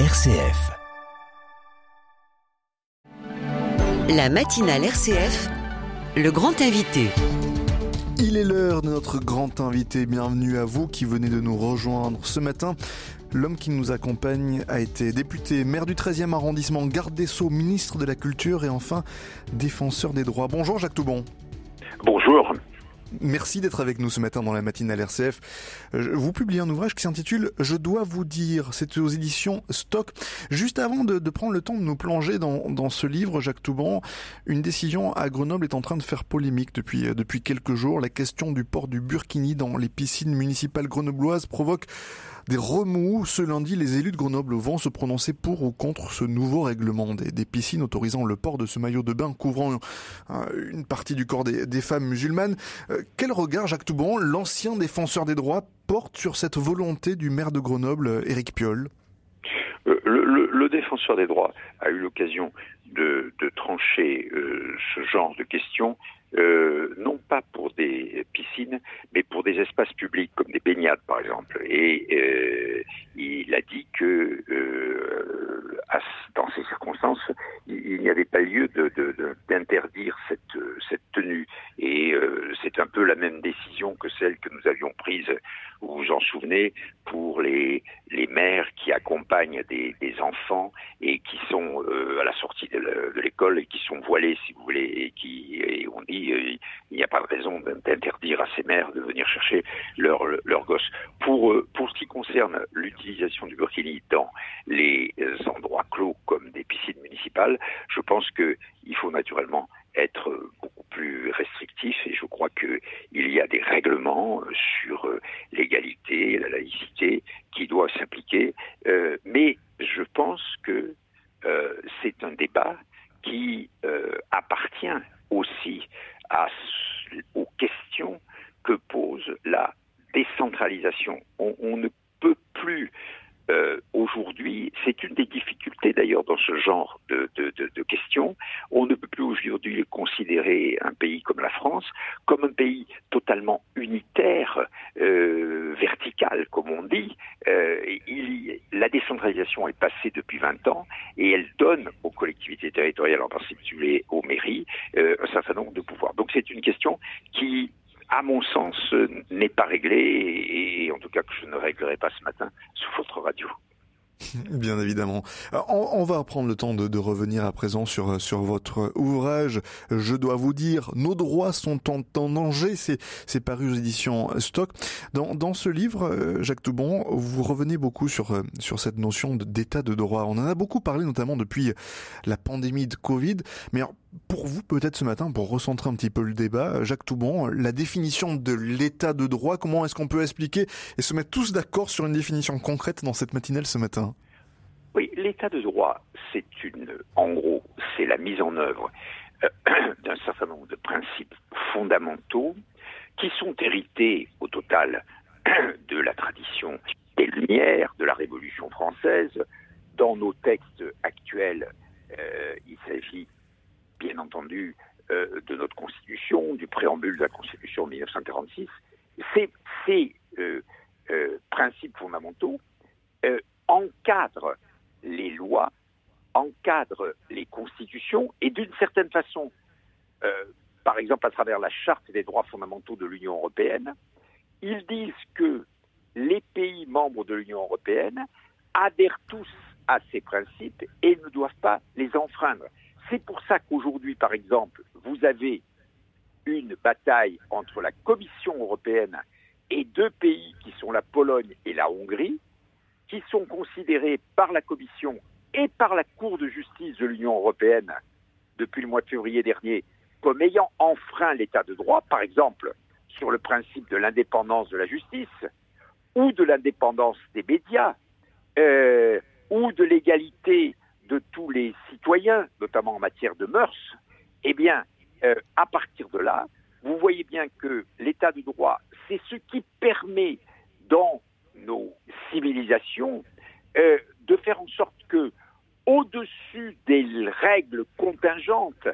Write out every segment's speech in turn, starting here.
RCF. La matinale RCF, le grand invité. Il est l'heure de notre grand invité. Bienvenue à vous qui venez de nous rejoindre ce matin. L'homme qui nous accompagne a été député, maire du 13e arrondissement, garde des Sceaux, ministre de la Culture et enfin défenseur des droits. Bonjour Jacques Toubon. Bonjour. Merci d'être avec nous ce matin dans la matinale RCF. Vous publiez un ouvrage qui s'intitule Je dois vous dire. C'est aux éditions Stock. Juste avant de, prendre le temps de nous plonger dans, ce livre, Jacques Touban, une décision à Grenoble est en train de faire polémique depuis, depuis quelques jours. La question du port du burkini dans les piscines municipales grenobloises provoque des remous. Ce lundi, les élus de Grenoble vont se prononcer pour ou contre ce nouveau règlement des, piscines autorisant le port de ce maillot de bain couvrant euh, une partie du corps des, femmes musulmanes. Euh, quel regard, Jacques Toubon, l'ancien défenseur des droits, porte sur cette volonté du maire de Grenoble, Éric Piolle? Euh, le, défenseur des droits a eu l'occasion de, trancher ce genre de questions euh, non pas pour des piscines, mais pour des espaces publics comme des baignades par exemple. Et euh, il a dit que euh, dans ces circonstances, il, n'y avait pas lieu d'interdire cette, tenue. Et c'est un peu la même décision que celle que nous avions prise, vous vous en souvenez, pour les, les mères qui accompagnent des enfants et qui sont à la sortie de l'école et qui sont voilés, si vous voulez, et qui et on dit il n'y a pas de raison à ces mères de venir chercher leurs leur gosses. Pour, euh, pour ce qui concerne l'utilisation du burkini dans les euh, endroits clos comme des piscines municipales, je pense qu'il faut naturellement être beaucoup plus restrictif et je crois qu'il y a des règlements sur euh, l'égalité, la laïcité qui doivent s'appliquer, mais je pense que c'est un débat qui appartient aussi aux questions que pose la décentralisation. On, ne peut plus euh, aujourd'hui, c'est une des difficultés d'ailleurs dans ce genre de, questions, on ne peut plus aujourd'hui considérer un pays comme la France comme un pays totalement unitaire, euh, vertical comme on dit. Euh, la décentralisation est passée depuis 20 ans et elle donne aux collectivités territoriales, en particulier aux mairies, un certain nombre de pouvoirs. Donc c'est une question qui à mon sens, n'est pas réglé, et en tout cas que je ne réglerai pas ce matin sous votre radio. Bien évidemment. On, va prendre le temps de, revenir à présent sur, sur votre ouvrage. Je dois vous dire, nos droits sont en, danger. C'est paru aux éditions Stock. Dans, dans ce livre, euh, Jacques Toubon, vous revenez beaucoup sur, euh, sur cette notion d'état de droit. On en a beaucoup parlé, notamment depuis la pandémie de Covid. Mais pour vous, peut-être ce matin, pour recentrer un petit peu le débat, Jacques Toubon, la définition de l'état de droit, comment est-ce qu'on peut expliquer et se mettre tous d'accord sur une définition concrète dans cette matinale ce matin? Oui, l'état de droit, c'est une, en gros, c'est la mise en œuvre euh, d'un certain nombre de principes fondamentaux qui sont hérités au total de la tradition des Lumières, de la Révolution française. Dans nos textes actuels, euh, il s'agit bien entendu euh, de notre Constitution, du préambule de la Constitution de 1946, ces, euh, euh, principes fondamentaux encadrent les lois, encadrent les constitutions et d'une certaine façon, par exemple à travers la Charte des droits fondamentaux de l'Union européenne, ils disent que les pays membres de l'Union européenne adhèrent tous à ces principes et ne doivent pas les enfreindre. C'est pour ça qu'aujourd'hui, par exemple, vous avez une bataille entre la Commission européenne et deux pays qui sont la Pologne et la Hongrie, qui sont considérés par la Commission et par la Cour de justice de l'Union européenne depuis le mois de février dernier comme ayant enfreint l'état de droit, par exemple sur le principe de l'indépendance de la justice ou de l'indépendance des médias euh, ou de l'égalité de tous les citoyens, notamment en matière de mœurs, eh bien, euh, à partir de là, vous voyez bien que l'état de droit, c'est ce qui permet dans nos civilisations euh, de faire en sorte que, au-dessus des règles contingentes,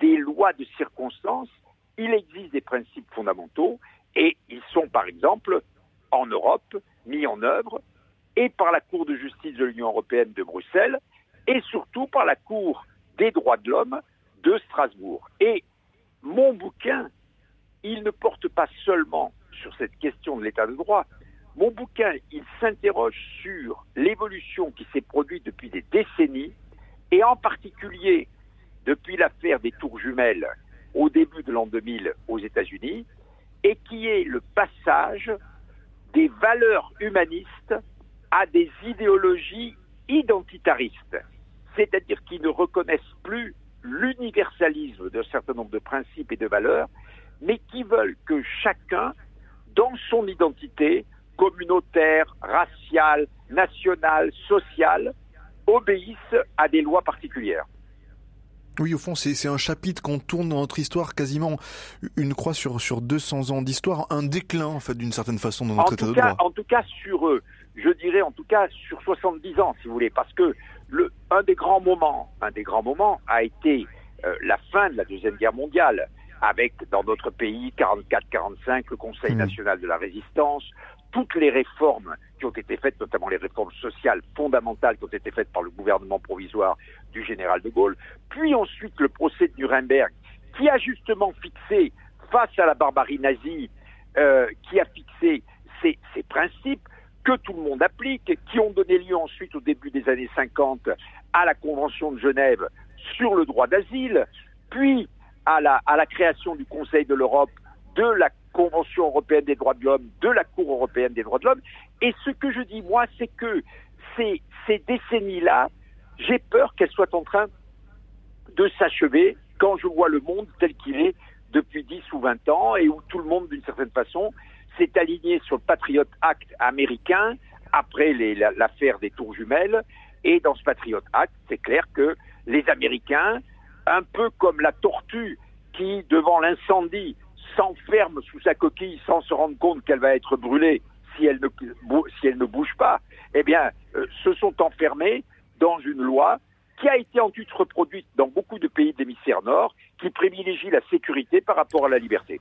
des lois de circonstances, il existe des principes fondamentaux et ils sont, par exemple, en Europe, mis en œuvre et par la Cour de justice de l'Union européenne de Bruxelles et surtout par la Cour des droits de l'homme de Strasbourg. Et mon bouquin, il ne porte pas seulement sur cette question de l'état de droit. Mon bouquin, il s'interroge sur l'évolution qui s'est produite depuis des décennies et en particulier depuis l'affaire des tours jumelles au début de l'an 2000 aux États-Unis et qui est le passage des valeurs humanistes à des idéologies identitaristes, c'est-à-dire qui ne reconnaissent plus l'universalisme d'un certain nombre de principes et de valeurs, mais qui veulent que chacun, dans son identité communautaire, raciale, nationale, sociale, obéisse à des lois particulières. Oui, au fond, c'est un chapitre qu'on tourne dans notre histoire, quasiment une croix sur, sur 200 ans d'histoire, un déclin, en fait, d'une certaine façon, dans notre état de droit. En tout cas, sur, eux, je dirais, en tout cas, sur 70 ans, si vous voulez, parce que le, un des grands moments, un des grands moments a été euh, la fin de la Deuxième Guerre mondiale, avec, dans notre pays, 44-45, le Conseil mmh. national de la résistance, toutes les réformes qui ont été faites, notamment les réformes sociales fondamentales qui ont été faites par le gouvernement provisoire du général de Gaulle, puis ensuite le procès de Nuremberg, qui a justement fixé, face à la barbarie nazie, euh, qui a fixé ces, ces, principes que tout le monde applique, qui ont donné lieu ensuite au début des années 50 à la Convention de Genève sur le droit d'asile, puis à la, à la création du Conseil de l'Europe, de la Convention européenne des droits de l'homme, de la Cour européenne des droits de l'homme. Et ce que je dis, moi, c'est que ces, ces décennies-là, j'ai peur qu'elles soient en train de s'achever quand je vois le monde tel qu'il est depuis 10 ou 20 ans et où tout le monde, d'une certaine façon, s'est aligné sur le Patriot Act américain après l'affaire des tours jumelles. Et dans ce Patriot Act, c'est clair que les Américains, un peu comme la tortue qui, devant l'incendie, s'enferme sous sa coquille sans se rendre compte qu'elle va être brûlée si elle ne, bouge pas, eh bien, euh, se sont enfermés dans une loi qui a été ensuite reproduite dans beaucoup de pays d'hémisphère nord, qui privilégie la sécurité par rapport à la liberté.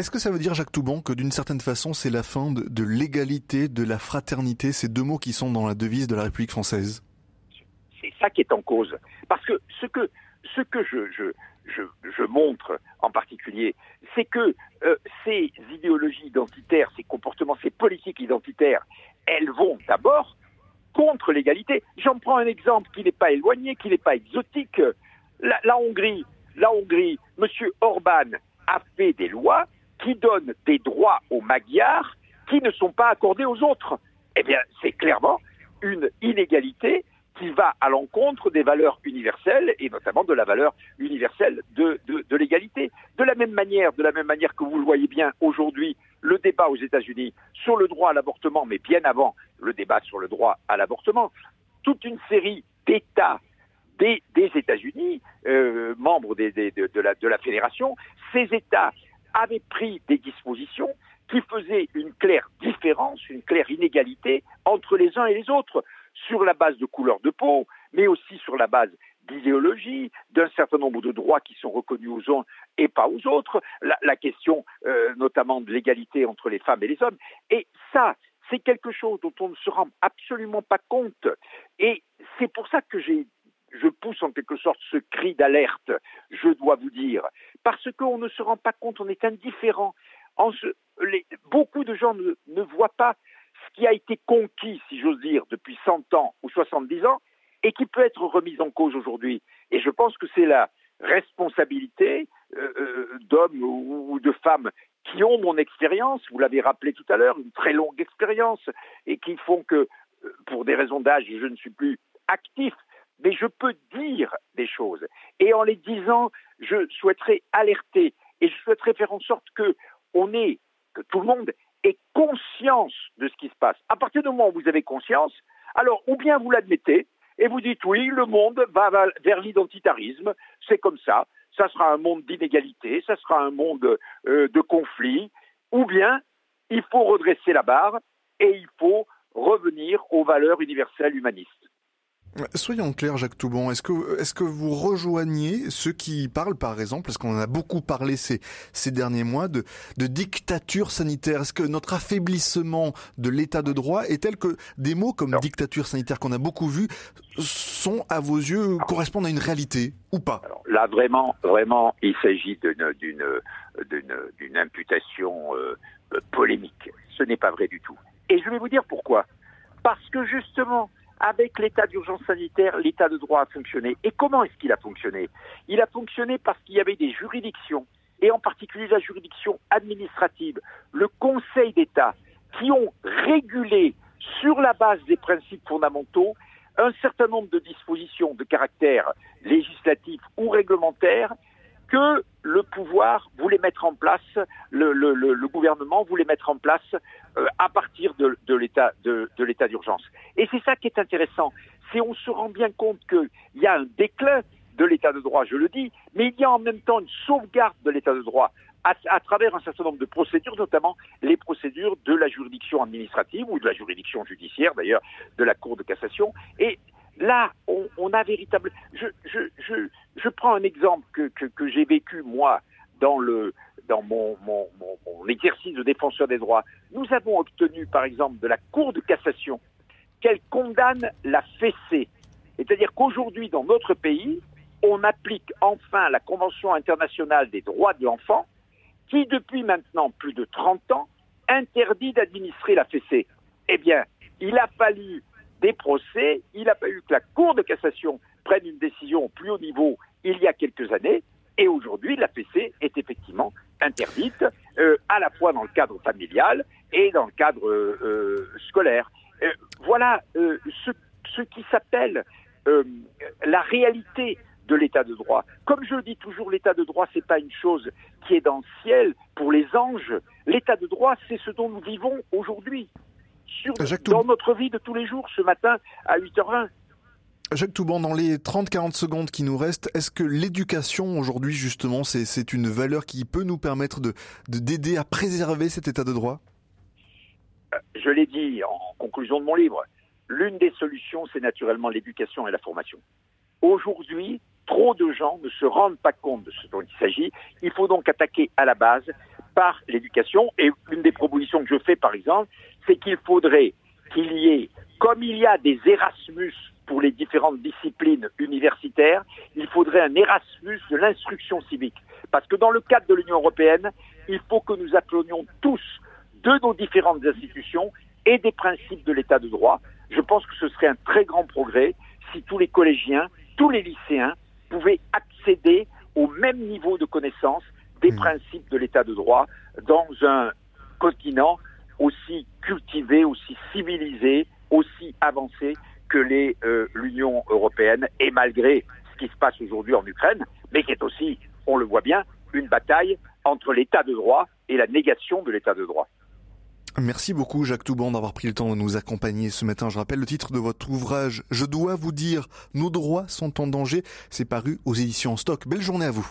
Est-ce que ça veut dire, Jacques Toubon, que d'une certaine façon, c'est la fin de, l'égalité, de la fraternité, ces deux mots qui sont dans la devise de la République française? C'est ça qui est en cause. Parce que ce que, ce que je, je, je, montre en particulier, c'est que euh, ces idéologies identitaires, ces comportements, ces politiques identitaires, elles vont d'abord contre l'égalité. J'en prends un exemple qui n'est pas éloigné, qui n'est pas exotique. La, la Hongrie, la Hongrie, M. Orban a fait des lois qui donnent des droits aux Magyars qui ne sont pas accordés aux autres. Eh bien, c'est clairement une inégalité qui va à l'encontre des valeurs universelles et notamment de la valeur universelle de, de, l'égalité. De la même manière, de la même manière que vous le voyez bien aujourd'hui, le débat aux États-Unis sur le droit à l'avortement, mais bien avant le débat sur le droit à l'avortement, toute une série d'États des, États-Unis, euh, membres de la fédération, ces États avaient pris des dispositions qui faisaient une claire différence, une claire inégalité entre les uns et les autres sur la base de couleur de peau, mais aussi sur la base d'idéologie, d'un certain nombre de droits qui sont reconnus aux uns et pas aux autres, la, question euh, notamment de l'égalité entre les femmes et les hommes. Et ça, c'est quelque chose dont on ne se rend absolument pas compte. Et c'est pour ça que je pousse en quelque sorte ce cri d'alerte, je dois vous dire, parce qu'on ne se rend pas compte, on est indifférent. Beaucoup de gens ne, voient pas ce qui a été conquis, si j'ose dire, depuis 100 ans ou 70 ans, et qui peut être remis en cause aujourd'hui. Et je pense que c'est la responsabilité euh, euh, d'hommes ou, ou, de femmes qui ont mon expérience, vous l'avez rappelé tout à l'heure, une très longue expérience, et qui font que, euh, pour des raisons d'âge, je ne suis plus actif, mais je peux dire des choses. Et en les disant, je souhaiterais alerter, et je souhaiterais faire en sorte que tout le monde ait conscience de ce qui se passe. À partir du moment où vous avez conscience, alors ou bien vous l'admettez et vous dites oui, le monde va vers l'identitarisme, c'est comme ça, ça sera un monde d'inégalité, ça sera un monde euh, de conflit, ou bien il faut redresser la barre et il faut revenir aux valeurs universelles humanistes. Soyons clairs, Jacques Toubon, est-ce que, est-ce que vous rejoignez ceux qui parlent, par exemple, parce qu'on en a beaucoup parlé ces, ces derniers mois, de, de dictature sanitaire? Est-ce que notre affaiblissement de l'état de droit est tel que des mots comme dictature sanitaire qu'on a beaucoup vus sont, à vos yeux, correspondent à une réalité ou pas? Là, vraiment, vraiment, il s'agit d'une, d'une, d'une, imputation euh, polémique. Ce n'est pas vrai du tout. Et je vais vous dire pourquoi. Parce que justement, avec l'état d'urgence sanitaire, l'état de droit a fonctionné. Et comment est-ce qu'il a fonctionné? Il a fonctionné parce qu'il y avait des juridictions, et en particulier la juridiction administrative, le Conseil d'État, qui ont régulé sur la base des principes fondamentaux un certain nombre de dispositions de caractère législatif ou réglementaire que le pouvoir voulait mettre en place, le, gouvernement voulait mettre en place euh, à partir de, l'état d'urgence. Et c'est ça qui est intéressant, c'est on se rend bien compte qu'il y a un déclin de l'état de droit, je le dis, mais il y a en même temps une sauvegarde de l'état de droit à, à, travers un certain nombre de procédures, notamment les procédures de la juridiction administrative ou de la juridiction judiciaire, d'ailleurs, de la Cour de cassation. Et Là, on, a véritable. Je, prends un exemple que, j'ai vécu moi dans le mon, exercice de défenseur des droits. Nous avons obtenu, par exemple, de la Cour de cassation qu'elle condamne la fessée. C'est-à-dire qu'aujourd'hui, dans notre pays, on applique enfin la Convention internationale des droits de l'enfant, qui, depuis maintenant plus de 30 ans, interdit d'administrer la fessée. Eh bien, il a fallu des procès. Il n'a pas eu que la Cour de cassation prenne une décision au plus haut niveau il y a quelques années. Et aujourd'hui, la PC est effectivement interdite, euh, à la fois dans le cadre familial et dans le cadre euh, euh, scolaire. voilà ce, ce, qui s'appelle la réalité de l'état de droit. Comme je le dis toujours, l'état de droit, c'est pas une chose qui est dans le ciel pour les anges. L'état de droit, c'est ce dont nous vivons aujourd'hui dans notre vie de tous les jours, ce matin à 8h20. Jacques Touban, dans les 30-40 secondes qui nous restent, est-ce que l'éducation aujourd'hui, justement, c'est une valeur qui peut nous permettre de d'aider à préserver cet état de droit? Euh, Je l'ai dit en conclusion de mon livre, l'une des solutions, c'est naturellement l'éducation et la formation. Aujourd'hui, trop de gens ne se rendent pas compte de ce dont il s'agit. Il faut donc attaquer à la base par l'éducation. Et une des propositions que je fais, par exemple, c'est qu'il faudrait qu'il y ait, comme il y a des Erasmus pour les différentes disciplines universitaires, il faudrait un Erasmus de l'instruction civique. Parce que dans le cadre de l'Union européenne, il faut que nous appelions tous de nos différentes institutions et des principes de l'état de droit. Je pense que ce serait un très grand progrès si tous les collégiens, tous les lycéens pouvaient accéder au même niveau de connaissance des mmh. principes de l'état de droit dans un continent aussi cultivé, aussi civilisé, aussi avancé que euh, l'Union européenne, et malgré ce qui se passe aujourd'hui en Ukraine, mais qui est aussi, on le voit bien, une bataille entre l'état de droit et la négation de l'état de droit. Merci beaucoup Jacques Touban d'avoir pris le temps de nous accompagner ce matin. Je rappelle le titre de votre ouvrage Je dois vous dire, nos droits sont en danger. C'est paru aux éditions Stock. Belle journée à vous.